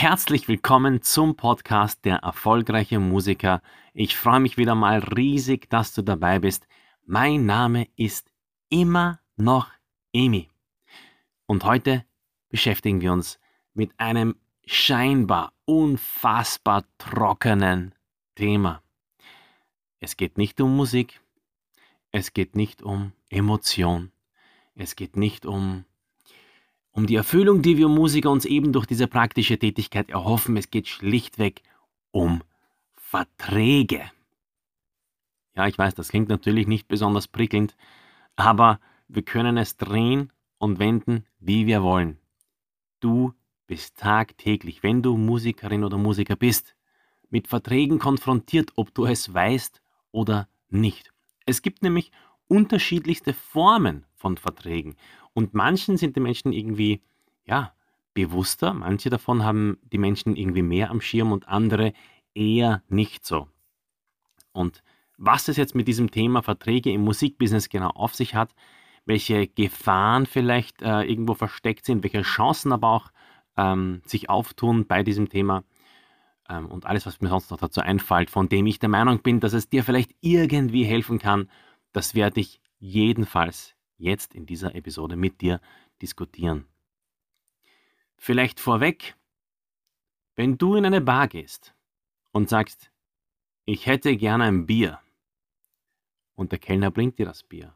Herzlich willkommen zum Podcast Der erfolgreiche Musiker. Ich freue mich wieder mal riesig, dass du dabei bist. Mein Name ist immer noch Emi. Und heute beschäftigen wir uns mit einem scheinbar unfassbar trockenen Thema. Es geht nicht um Musik, es geht nicht um Emotion, es geht nicht um um die Erfüllung, die wir Musiker uns eben durch diese praktische Tätigkeit erhoffen. Es geht schlichtweg um Verträge. Ja, ich weiß, das klingt natürlich nicht besonders prickelnd, aber wir können es drehen und wenden, wie wir wollen. Du bist tagtäglich, wenn du Musikerin oder Musiker bist, mit Verträgen konfrontiert, ob du es weißt oder nicht. Es gibt nämlich unterschiedlichste Formen von Verträgen. Und manchen sind die Menschen irgendwie, ja, bewusster. Manche davon haben die Menschen irgendwie mehr am Schirm und andere eher nicht so. Und was es jetzt mit diesem Thema Verträge im Musikbusiness genau auf sich hat, welche Gefahren vielleicht äh, irgendwo versteckt sind, welche Chancen aber auch ähm, sich auftun bei diesem Thema ähm, und alles, was mir sonst noch dazu einfällt, von dem ich der Meinung bin, dass es dir vielleicht irgendwie helfen kann, das werde ich jedenfalls jetzt in dieser Episode mit dir diskutieren. Vielleicht vorweg, wenn du in eine Bar gehst und sagst, ich hätte gerne ein Bier und der Kellner bringt dir das Bier,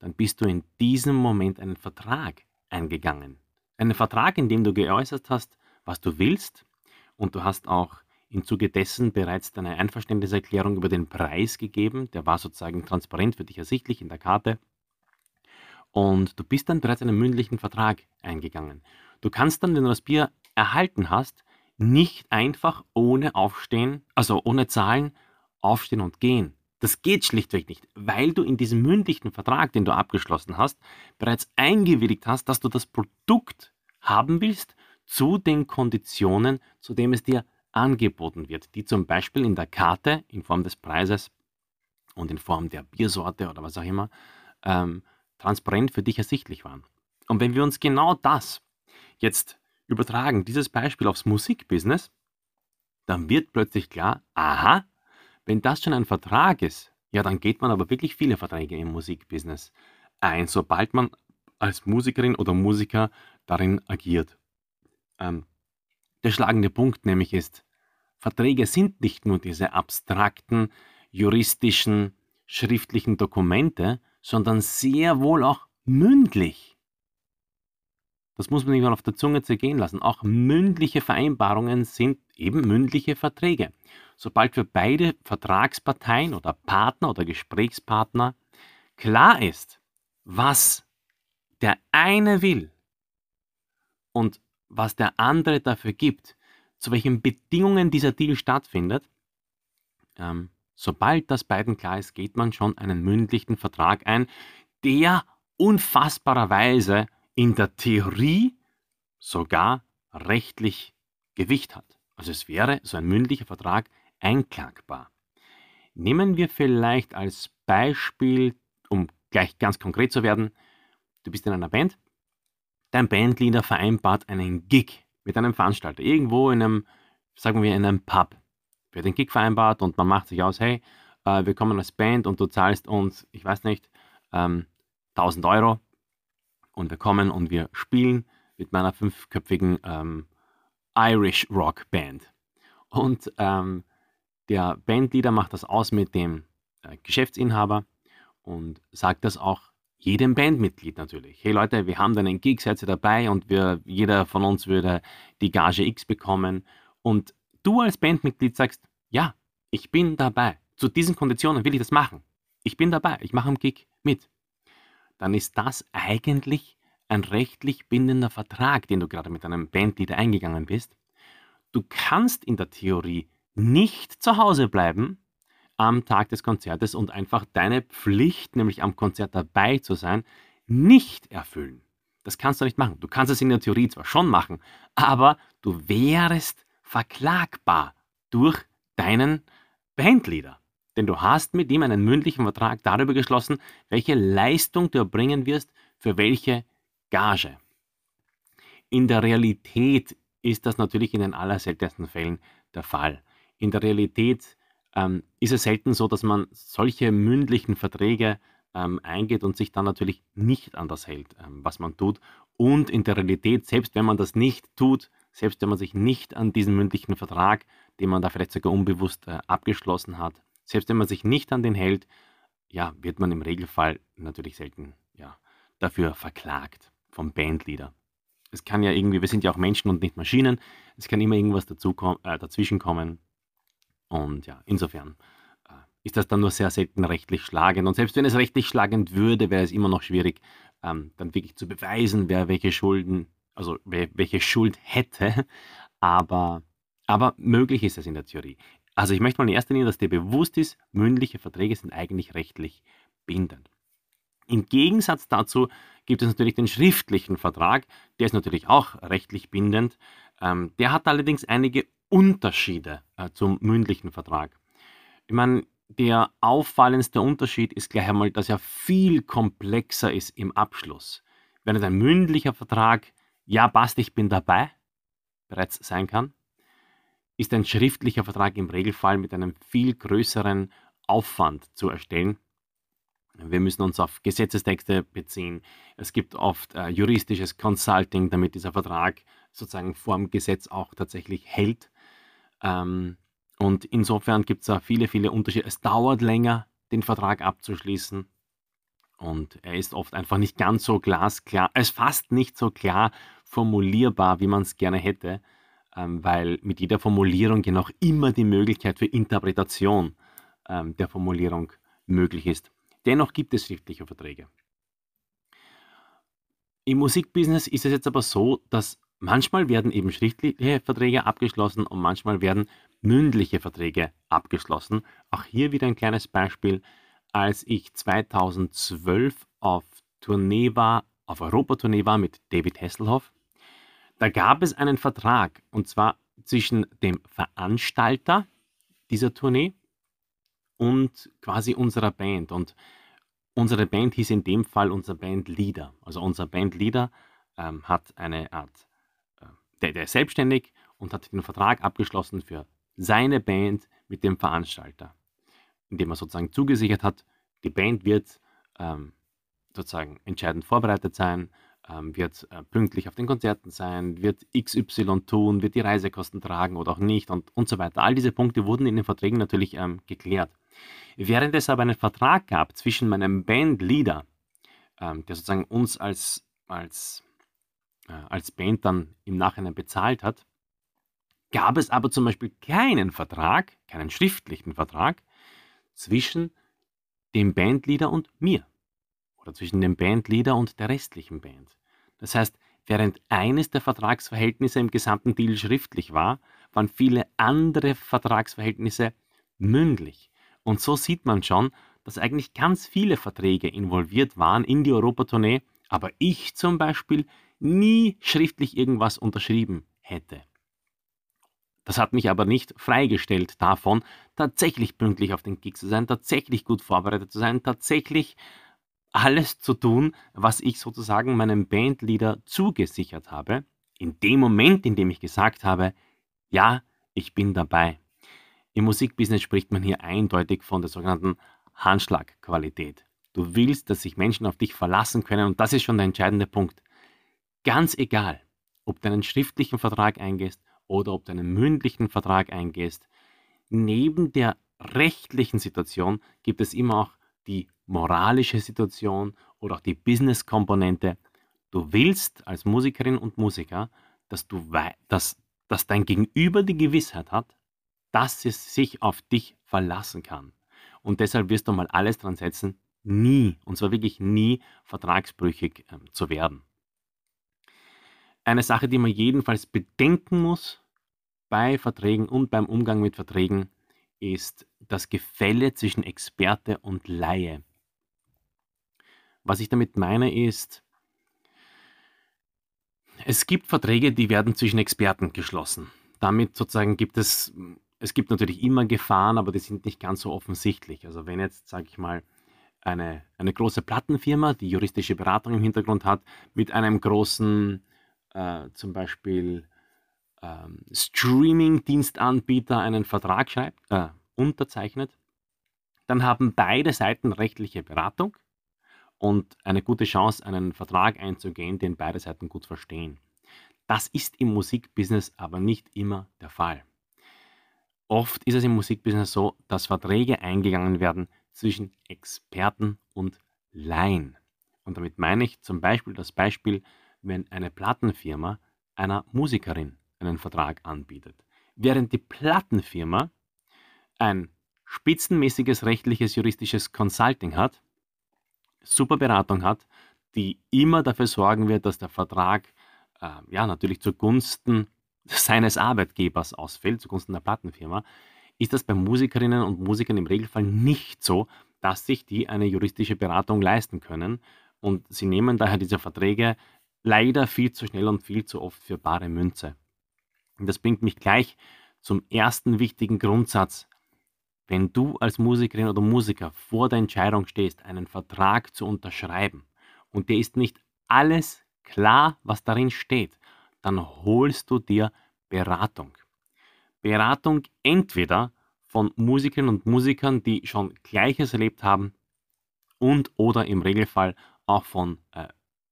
dann bist du in diesem Moment einen Vertrag eingegangen. Einen Vertrag, in dem du geäußert hast, was du willst und du hast auch im Zuge dessen bereits deine Einverständniserklärung über den Preis gegeben. Der war sozusagen transparent für dich ersichtlich in der Karte. Und du bist dann bereits einen mündlichen Vertrag eingegangen. Du kannst dann, wenn du das Bier erhalten hast, nicht einfach ohne Aufstehen, also ohne Zahlen, aufstehen und gehen. Das geht schlichtweg nicht, weil du in diesem mündlichen Vertrag, den du abgeschlossen hast, bereits eingewilligt hast, dass du das Produkt haben willst zu den Konditionen, zu dem es dir angeboten wird, die zum Beispiel in der Karte in Form des Preises und in Form der Biersorte oder was auch immer ähm, transparent für dich ersichtlich waren. Und wenn wir uns genau das jetzt übertragen, dieses Beispiel aufs Musikbusiness, dann wird plötzlich klar, aha, wenn das schon ein Vertrag ist, ja, dann geht man aber wirklich viele Verträge im Musikbusiness ein, sobald man als Musikerin oder Musiker darin agiert. Ähm, der schlagende Punkt nämlich ist, Verträge sind nicht nur diese abstrakten, juristischen, schriftlichen Dokumente, sondern sehr wohl auch mündlich. Das muss man nicht mal auf der Zunge zergehen lassen. Auch mündliche Vereinbarungen sind eben mündliche Verträge. Sobald für beide Vertragsparteien oder Partner oder Gesprächspartner klar ist, was der eine will und was der andere dafür gibt, zu welchen Bedingungen dieser Deal stattfindet, ähm, sobald das beiden klar ist, geht man schon einen mündlichen Vertrag ein, der unfassbarerweise in der Theorie sogar rechtlich Gewicht hat. Also es wäre so ein mündlicher Vertrag einklagbar. Nehmen wir vielleicht als Beispiel, um gleich ganz konkret zu werden, du bist in einer Band dein Bandleader vereinbart einen Gig mit einem Veranstalter, irgendwo in einem, sagen wir, in einem Pub. Wird ein Gig vereinbart und man macht sich aus, hey, äh, wir kommen als Band und du zahlst uns, ich weiß nicht, ähm, 1000 Euro und wir kommen und wir spielen mit meiner fünfköpfigen ähm, Irish Rock Band. Und ähm, der Bandleader macht das aus mit dem äh, Geschäftsinhaber und sagt das auch jedem Bandmitglied natürlich. Hey Leute, wir haben dann einen Gig, seid ihr dabei und wir, jeder von uns würde die Gage X bekommen. Und du als Bandmitglied sagst, ja, ich bin dabei. Zu diesen Konditionen will ich das machen. Ich bin dabei, ich mache am Gig mit. Dann ist das eigentlich ein rechtlich bindender Vertrag, den du gerade mit einem Bandleader eingegangen bist. Du kannst in der Theorie nicht zu Hause bleiben am Tag des Konzertes und einfach deine Pflicht, nämlich am Konzert dabei zu sein, nicht erfüllen. Das kannst du nicht machen. Du kannst es in der Theorie zwar schon machen, aber du wärst verklagbar durch deinen Bandleader. Denn du hast mit ihm einen mündlichen Vertrag darüber geschlossen, welche Leistung du erbringen wirst für welche Gage. In der Realität ist das natürlich in den allerseltensten Fällen der Fall. In der Realität ähm, ist es selten so, dass man solche mündlichen Verträge ähm, eingeht und sich dann natürlich nicht an das hält, ähm, was man tut. Und in der Realität, selbst wenn man das nicht tut, selbst wenn man sich nicht an diesen mündlichen Vertrag, den man da vielleicht sogar unbewusst äh, abgeschlossen hat, selbst wenn man sich nicht an den hält, ja, wird man im Regelfall natürlich selten ja, dafür verklagt vom Bandleader. Es kann ja irgendwie, wir sind ja auch Menschen und nicht Maschinen, es kann immer irgendwas dazu, äh, dazwischen kommen. Und ja, insofern äh, ist das dann nur sehr selten rechtlich schlagend. Und selbst wenn es rechtlich schlagend würde, wäre es immer noch schwierig, ähm, dann wirklich zu beweisen, wer welche Schulden, also welche Schuld hätte. Aber, aber möglich ist es in der Theorie. Also ich möchte mal in erster Linie, dass dir bewusst ist, mündliche Verträge sind eigentlich rechtlich bindend. Im Gegensatz dazu gibt es natürlich den schriftlichen Vertrag, der ist natürlich auch rechtlich bindend. Ähm, der hat allerdings einige Unterschiede äh, zum mündlichen Vertrag. Ich meine, der auffallendste Unterschied ist gleich einmal, dass er viel komplexer ist im Abschluss. Während ein mündlicher Vertrag, ja passt, ich bin dabei, bereits sein kann, ist ein schriftlicher Vertrag im Regelfall mit einem viel größeren Aufwand zu erstellen. Wir müssen uns auf Gesetzestexte beziehen. Es gibt oft äh, juristisches Consulting, damit dieser Vertrag sozusagen vor dem Gesetz auch tatsächlich hält. Ähm, und insofern gibt es da viele, viele Unterschiede. Es dauert länger, den Vertrag abzuschließen. Und er ist oft einfach nicht ganz so glasklar, er ist fast nicht so klar formulierbar, wie man es gerne hätte, ähm, weil mit jeder Formulierung ja noch immer die Möglichkeit für Interpretation ähm, der Formulierung möglich ist. Dennoch gibt es schriftliche Verträge. Im Musikbusiness ist es jetzt aber so, dass manchmal werden eben schriftliche Verträge abgeschlossen und manchmal werden mündliche Verträge abgeschlossen. Auch hier wieder ein kleines Beispiel. Als ich 2012 auf Tournee war, auf Europatournee war mit David Hasselhoff, da gab es einen Vertrag und zwar zwischen dem Veranstalter dieser Tournee und quasi unserer Band. Und unsere Band hieß in dem Fall unser Bandleader. Also unser Bandleader ähm, hat eine Art, äh, der, der ist selbstständig und hat den Vertrag abgeschlossen für seine Band mit dem Veranstalter, indem er sozusagen zugesichert hat, die Band wird ähm, sozusagen entscheidend vorbereitet sein, ähm, wird äh, pünktlich auf den Konzerten sein, wird XY tun, wird die Reisekosten tragen oder auch nicht und, und so weiter. All diese Punkte wurden in den Verträgen natürlich ähm, geklärt. Während es aber einen Vertrag gab zwischen meinem Bandleader, ähm, der sozusagen uns als, als, äh, als Band dann im Nachhinein bezahlt hat, gab es aber zum Beispiel keinen Vertrag, keinen schriftlichen Vertrag zwischen dem Bandleader und mir oder zwischen dem Bandleader und der restlichen Band. Das heißt, während eines der Vertragsverhältnisse im gesamten Deal schriftlich war, waren viele andere Vertragsverhältnisse mündlich. Und so sieht man schon, dass eigentlich ganz viele Verträge involviert waren in die Europatournee, aber ich zum Beispiel nie schriftlich irgendwas unterschrieben hätte. Das hat mich aber nicht freigestellt davon, tatsächlich pünktlich auf den Gig zu sein, tatsächlich gut vorbereitet zu sein, tatsächlich alles zu tun, was ich sozusagen meinem Bandleader zugesichert habe, in dem Moment, in dem ich gesagt habe, ja, ich bin dabei. Im Musikbusiness spricht man hier eindeutig von der sogenannten Handschlagqualität. Du willst, dass sich Menschen auf dich verlassen können und das ist schon der entscheidende Punkt. Ganz egal, ob du einen schriftlichen Vertrag eingehst oder ob du einen mündlichen Vertrag eingehst, neben der rechtlichen Situation gibt es immer auch die moralische Situation oder auch die Business-Komponente. Du willst als Musikerin und Musiker, dass, du dass, dass dein Gegenüber die Gewissheit hat, dass es sich auf dich verlassen kann. Und deshalb wirst du mal alles dran setzen, nie, und zwar wirklich nie, vertragsbrüchig äh, zu werden. Eine Sache, die man jedenfalls bedenken muss, bei Verträgen und beim Umgang mit Verträgen ist das Gefälle zwischen Experte und Laie. Was ich damit meine ist, es gibt Verträge, die werden zwischen Experten geschlossen. Damit sozusagen gibt es, es gibt natürlich immer Gefahren, aber die sind nicht ganz so offensichtlich. Also wenn jetzt, sage ich mal, eine, eine große Plattenfirma, die juristische Beratung im Hintergrund hat, mit einem großen, äh, zum Beispiel ähm, Streaming-Dienstanbieter einen Vertrag schreibt, äh, unterzeichnet, dann haben beide Seiten rechtliche Beratung und eine gute Chance, einen Vertrag einzugehen, den beide Seiten gut verstehen. Das ist im Musikbusiness aber nicht immer der Fall. Oft ist es im Musikbusiness so, dass Verträge eingegangen werden zwischen Experten und Laien. Und damit meine ich zum Beispiel das Beispiel, wenn eine Plattenfirma einer Musikerin einen Vertrag anbietet. Während die Plattenfirma ein spitzenmäßiges rechtliches juristisches Consulting hat, super Beratung hat, die immer dafür sorgen wird, dass der Vertrag äh, ja natürlich zugunsten seines Arbeitgebers ausfällt, zugunsten der Plattenfirma, ist das bei Musikerinnen und Musikern im Regelfall nicht so, dass sich die eine juristische Beratung leisten können. Und sie nehmen daher diese Verträge leider viel zu schnell und viel zu oft für bare Münze. Und das bringt mich gleich zum ersten wichtigen Grundsatz wenn du als Musikerin oder Musiker vor der Entscheidung stehst, einen Vertrag zu unterschreiben und dir ist nicht alles klar, was darin steht, dann holst du dir Beratung. Beratung entweder von Musikerinnen und Musikern, die schon Gleiches erlebt haben und oder im Regelfall auch von äh,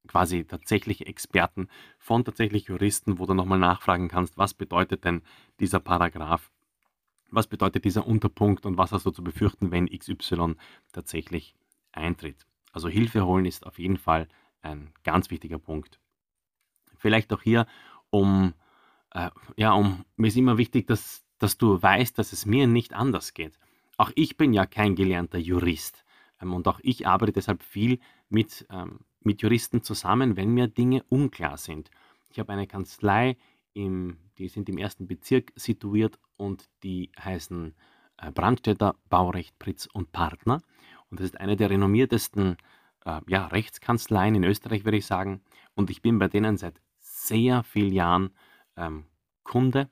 quasi tatsächlich Experten, von tatsächlich Juristen, wo du nochmal nachfragen kannst, was bedeutet denn dieser Paragraph was bedeutet dieser Unterpunkt und was hast du zu befürchten, wenn XY tatsächlich eintritt. Also Hilfe holen ist auf jeden Fall ein ganz wichtiger Punkt. Vielleicht auch hier, um, äh, ja, um, mir ist immer wichtig, dass, dass du weißt, dass es mir nicht anders geht. Auch ich bin ja kein gelernter Jurist ähm, und auch ich arbeite deshalb viel mit, ähm, mit Juristen zusammen, wenn mir Dinge unklar sind. Ich habe eine Kanzlei im, die sind im ersten Bezirk situiert und die heißen äh, Brandstätter Baurecht Pritz und Partner. Und das ist eine der renommiertesten äh, ja, Rechtskanzleien in Österreich, würde ich sagen. Und ich bin bei denen seit sehr vielen Jahren ähm, Kunde.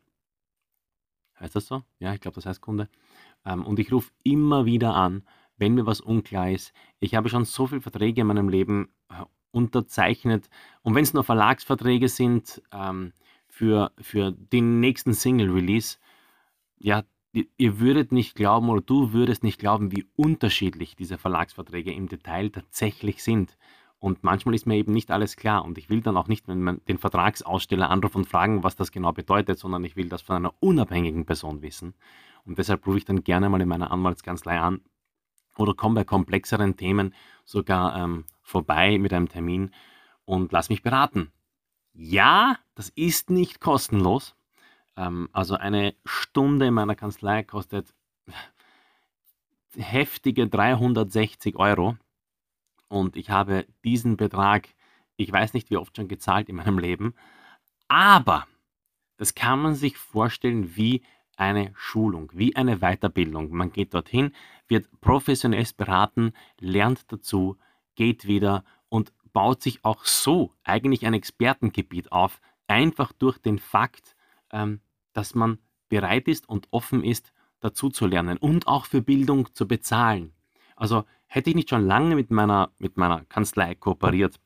Heißt das so? Ja, ich glaube, das heißt Kunde. Ähm, und ich rufe immer wieder an, wenn mir was unklar ist. Ich habe schon so viele Verträge in meinem Leben äh, unterzeichnet. Und wenn es nur Verlagsverträge sind, ähm, für, für den nächsten Single-Release, ja, ihr würdet nicht glauben oder du würdest nicht glauben, wie unterschiedlich diese Verlagsverträge im Detail tatsächlich sind. Und manchmal ist mir eben nicht alles klar und ich will dann auch nicht, wenn man den Vertragsaussteller anruft und fragen, was das genau bedeutet, sondern ich will das von einer unabhängigen Person wissen. Und deshalb rufe ich dann gerne mal in meiner Anwaltskanzlei an oder komme bei komplexeren Themen sogar ähm, vorbei mit einem Termin und lass mich beraten. Ja, das ist nicht kostenlos. Ähm, also eine Stunde in meiner Kanzlei kostet heftige 360 Euro. Und ich habe diesen Betrag, ich weiß nicht wie oft schon gezahlt in meinem Leben. Aber das kann man sich vorstellen wie eine Schulung, wie eine Weiterbildung. Man geht dorthin, wird professionell beraten, lernt dazu, geht wieder und baut sich auch so eigentlich ein Expertengebiet auf, einfach durch den Fakt, ähm, dass man bereit ist und offen ist, dazu zu lernen und auch für Bildung zu bezahlen. Also hätte ich nicht schon lange mit meiner, mit meiner Kanzlei kooperiert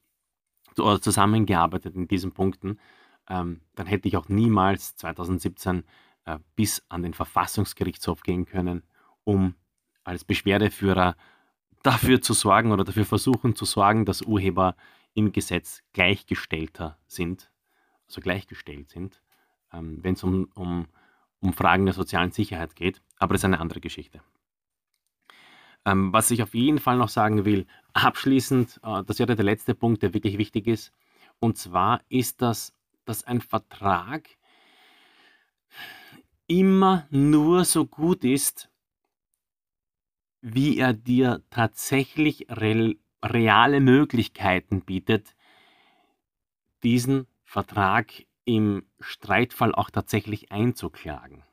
oder zusammengearbeitet in diesen Punkten, ähm, dann hätte ich auch niemals 2017 äh, bis an den Verfassungsgerichtshof gehen können, um als Beschwerdeführer dafür zu sorgen oder dafür versuchen zu sorgen, dass Urheber im Gesetz gleichgestellter sind, also gleichgestellt sind, ähm, wenn es um, um, um Fragen der sozialen Sicherheit geht. Aber das ist eine andere Geschichte. Ähm, was ich auf jeden Fall noch sagen will, abschließend, äh, das wäre der letzte Punkt, der wirklich wichtig ist. Und zwar ist das, dass ein Vertrag immer nur so gut ist, wie er dir tatsächlich re reale Möglichkeiten bietet, diesen Vertrag im Streitfall auch tatsächlich einzuklagen.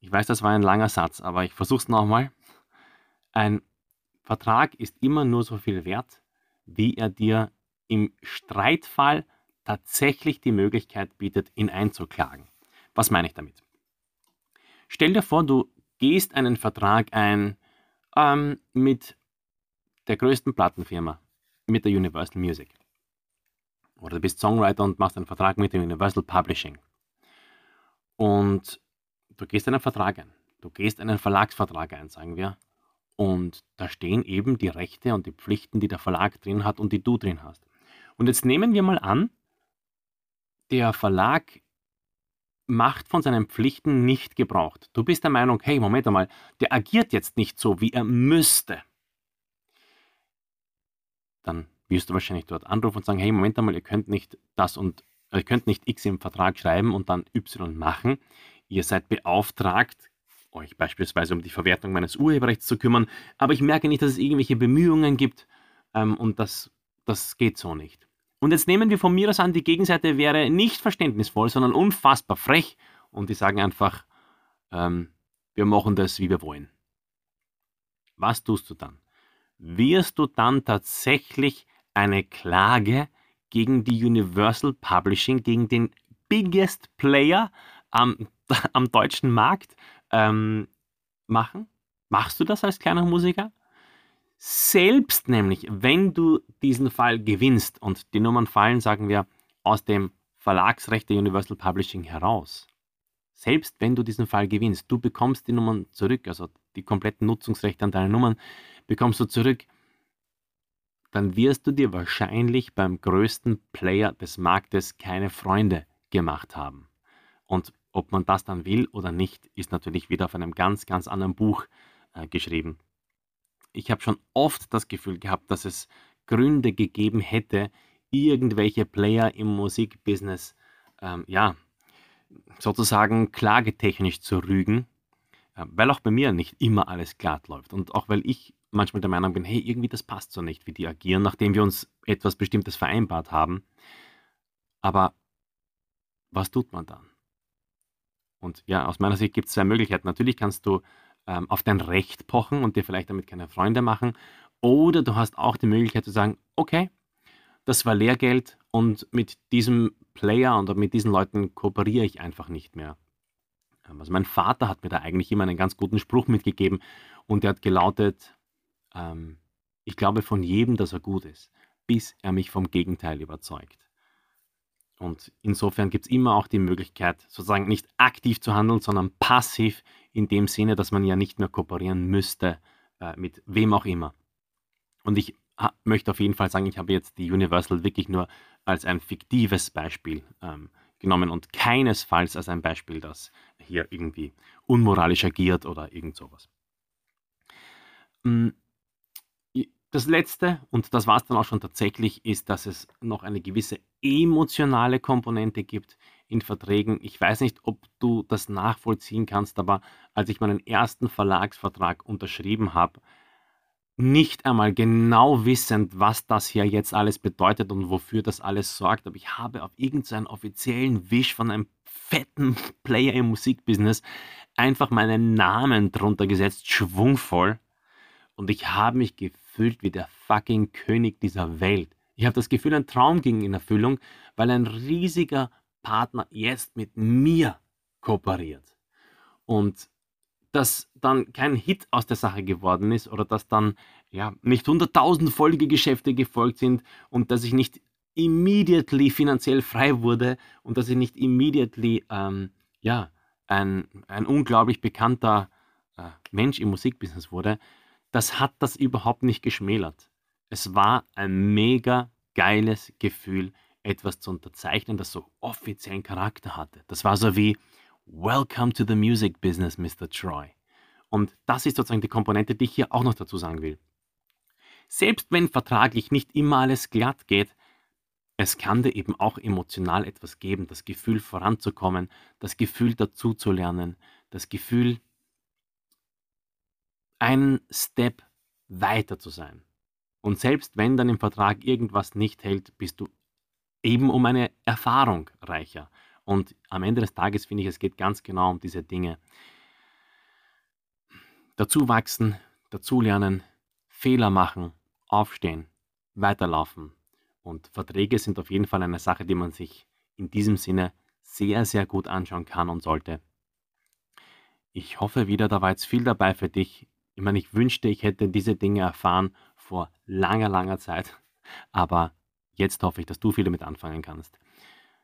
Ich weiß, das war ein langer Satz, aber ich versuche es nochmal. Ein Vertrag ist immer nur so viel wert, wie er dir im Streitfall tatsächlich die Möglichkeit bietet, ihn einzuklagen. Was meine ich damit? Stell dir vor, du gehst einen Vertrag ein ähm, mit der größten Plattenfirma, mit der Universal Music. Oder du bist Songwriter und machst einen Vertrag mit der Universal Publishing. Und du gehst einen Vertrag ein. Du gehst einen Verlagsvertrag ein, sagen wir. Und da stehen eben die Rechte und die Pflichten, die der Verlag drin hat und die du drin hast. Und jetzt nehmen wir mal an, der Verlag macht von seinen Pflichten nicht gebraucht. Du bist der Meinung, hey, Moment einmal, der agiert jetzt nicht so, wie er müsste. Dann wirst du wahrscheinlich dort anrufen und sagen, hey, Moment einmal, ihr könnt nicht das und ihr könnt nicht X im Vertrag schreiben und dann Y machen. Ihr seid beauftragt, euch beispielsweise um die Verwertung meines Urheberrechts zu kümmern, aber ich merke nicht, dass es irgendwelche Bemühungen gibt ähm, und das, das geht so nicht. Und jetzt nehmen wir von mir aus an, die Gegenseite wäre nicht verständnisvoll, sondern unfassbar frech und die sagen einfach, ähm, wir machen das, wie wir wollen. Was tust du dann? Wirst du dann tatsächlich eine Klage gegen die Universal Publishing, gegen den biggest Player am, am deutschen Markt ähm, machen? Machst du das als kleiner Musiker? Selbst nämlich, wenn du diesen Fall gewinnst und die Nummern fallen, sagen wir, aus dem Verlagsrecht der Universal Publishing heraus. Selbst wenn du diesen Fall gewinnst, du bekommst die Nummern zurück, also die kompletten Nutzungsrechte an deinen Nummern bekommst du zurück, dann wirst du dir wahrscheinlich beim größten Player des Marktes keine Freunde gemacht haben. Und ob man das dann will oder nicht, ist natürlich wieder auf einem ganz, ganz anderen Buch äh, geschrieben ich habe schon oft das Gefühl gehabt, dass es Gründe gegeben hätte, irgendwelche Player im Musikbusiness, ähm, ja, sozusagen klagetechnisch zu rügen, äh, weil auch bei mir nicht immer alles glatt läuft. Und auch weil ich manchmal der Meinung bin, hey, irgendwie das passt so nicht, wie die agieren, nachdem wir uns etwas Bestimmtes vereinbart haben. Aber was tut man dann? Und ja, aus meiner Sicht gibt es zwei Möglichkeiten. Natürlich kannst du ähm, auf dein Recht pochen und dir vielleicht damit keine Freunde machen. Oder du hast auch die Möglichkeit zu sagen, okay, das war Lehrgeld und mit diesem Player und mit diesen Leuten kooperiere ich einfach nicht mehr. Ähm, also mein Vater hat mir da eigentlich immer einen ganz guten Spruch mitgegeben und der hat gelautet, ähm, ich glaube von jedem, dass er gut ist, bis er mich vom Gegenteil überzeugt. Und insofern gibt es immer auch die Möglichkeit, sozusagen nicht aktiv zu handeln, sondern passiv in dem Sinne, dass man ja nicht mehr kooperieren müsste äh, mit wem auch immer. Und ich möchte auf jeden Fall sagen, ich habe jetzt die Universal wirklich nur als ein fiktives Beispiel ähm, genommen und keinesfalls als ein Beispiel, das hier irgendwie unmoralisch agiert oder irgend sowas. Hm, das letzte, und das war es dann auch schon tatsächlich, ist, dass es noch eine gewisse emotionale Komponente gibt in Verträgen. Ich weiß nicht, ob du das nachvollziehen kannst, aber als ich meinen ersten Verlagsvertrag unterschrieben habe, nicht einmal genau wissend, was das hier jetzt alles bedeutet und wofür das alles sorgt, aber ich habe auf irgendeinen offiziellen Wisch von einem fetten Player im Musikbusiness einfach meinen Namen drunter gesetzt, schwungvoll. Und ich habe mich gefühlt wie der fucking König dieser Welt. Ich habe das Gefühl, ein Traum ging in Erfüllung, weil ein riesiger Partner jetzt mit mir kooperiert. Und dass dann kein Hit aus der Sache geworden ist oder dass dann ja nicht 100.000 Folgegeschäfte gefolgt sind und dass ich nicht immediately finanziell frei wurde und dass ich nicht immediately ähm, ja ein, ein unglaublich bekannter äh, Mensch im Musikbusiness wurde, das hat das überhaupt nicht geschmälert. Es war ein mega geiles Gefühl, etwas zu unterzeichnen, das so offiziellen Charakter hatte. Das war so wie Welcome to the Music Business, Mr. Troy. Und das ist sozusagen die Komponente, die ich hier auch noch dazu sagen will. Selbst wenn vertraglich nicht immer alles glatt geht, es kann dir eben auch emotional etwas geben, das Gefühl voranzukommen, das Gefühl dazuzulernen, das Gefühl, einen Step weiter zu sein. Und selbst wenn dann im Vertrag irgendwas nicht hält, bist du eben um eine Erfahrung reicher. Und am Ende des Tages finde ich, es geht ganz genau um diese Dinge. Dazu wachsen, dazulernen, Fehler machen, aufstehen, weiterlaufen. Und Verträge sind auf jeden Fall eine Sache, die man sich in diesem Sinne sehr, sehr gut anschauen kann und sollte. Ich hoffe wieder, da war jetzt viel dabei für dich. Ich meine, ich wünschte, ich hätte diese Dinge erfahren vor langer, langer Zeit. Aber jetzt hoffe ich, dass du viel damit anfangen kannst.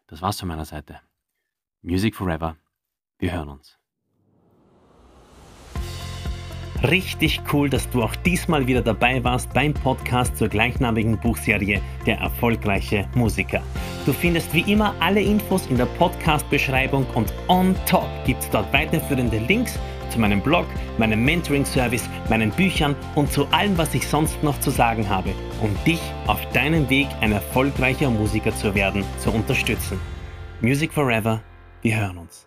Das war's von meiner Seite. Music Forever. Wir hören uns. Richtig cool, dass du auch diesmal wieder dabei warst beim Podcast zur gleichnamigen Buchserie Der erfolgreiche Musiker. Du findest wie immer alle Infos in der Podcast-Beschreibung und on top gibt es dort weiterführende Links zu meinem Blog, meinem Mentoring-Service, meinen Büchern und zu allem, was ich sonst noch zu sagen habe, um dich auf deinem Weg ein erfolgreicher Musiker zu werden, zu unterstützen. Music Forever, wir hören uns.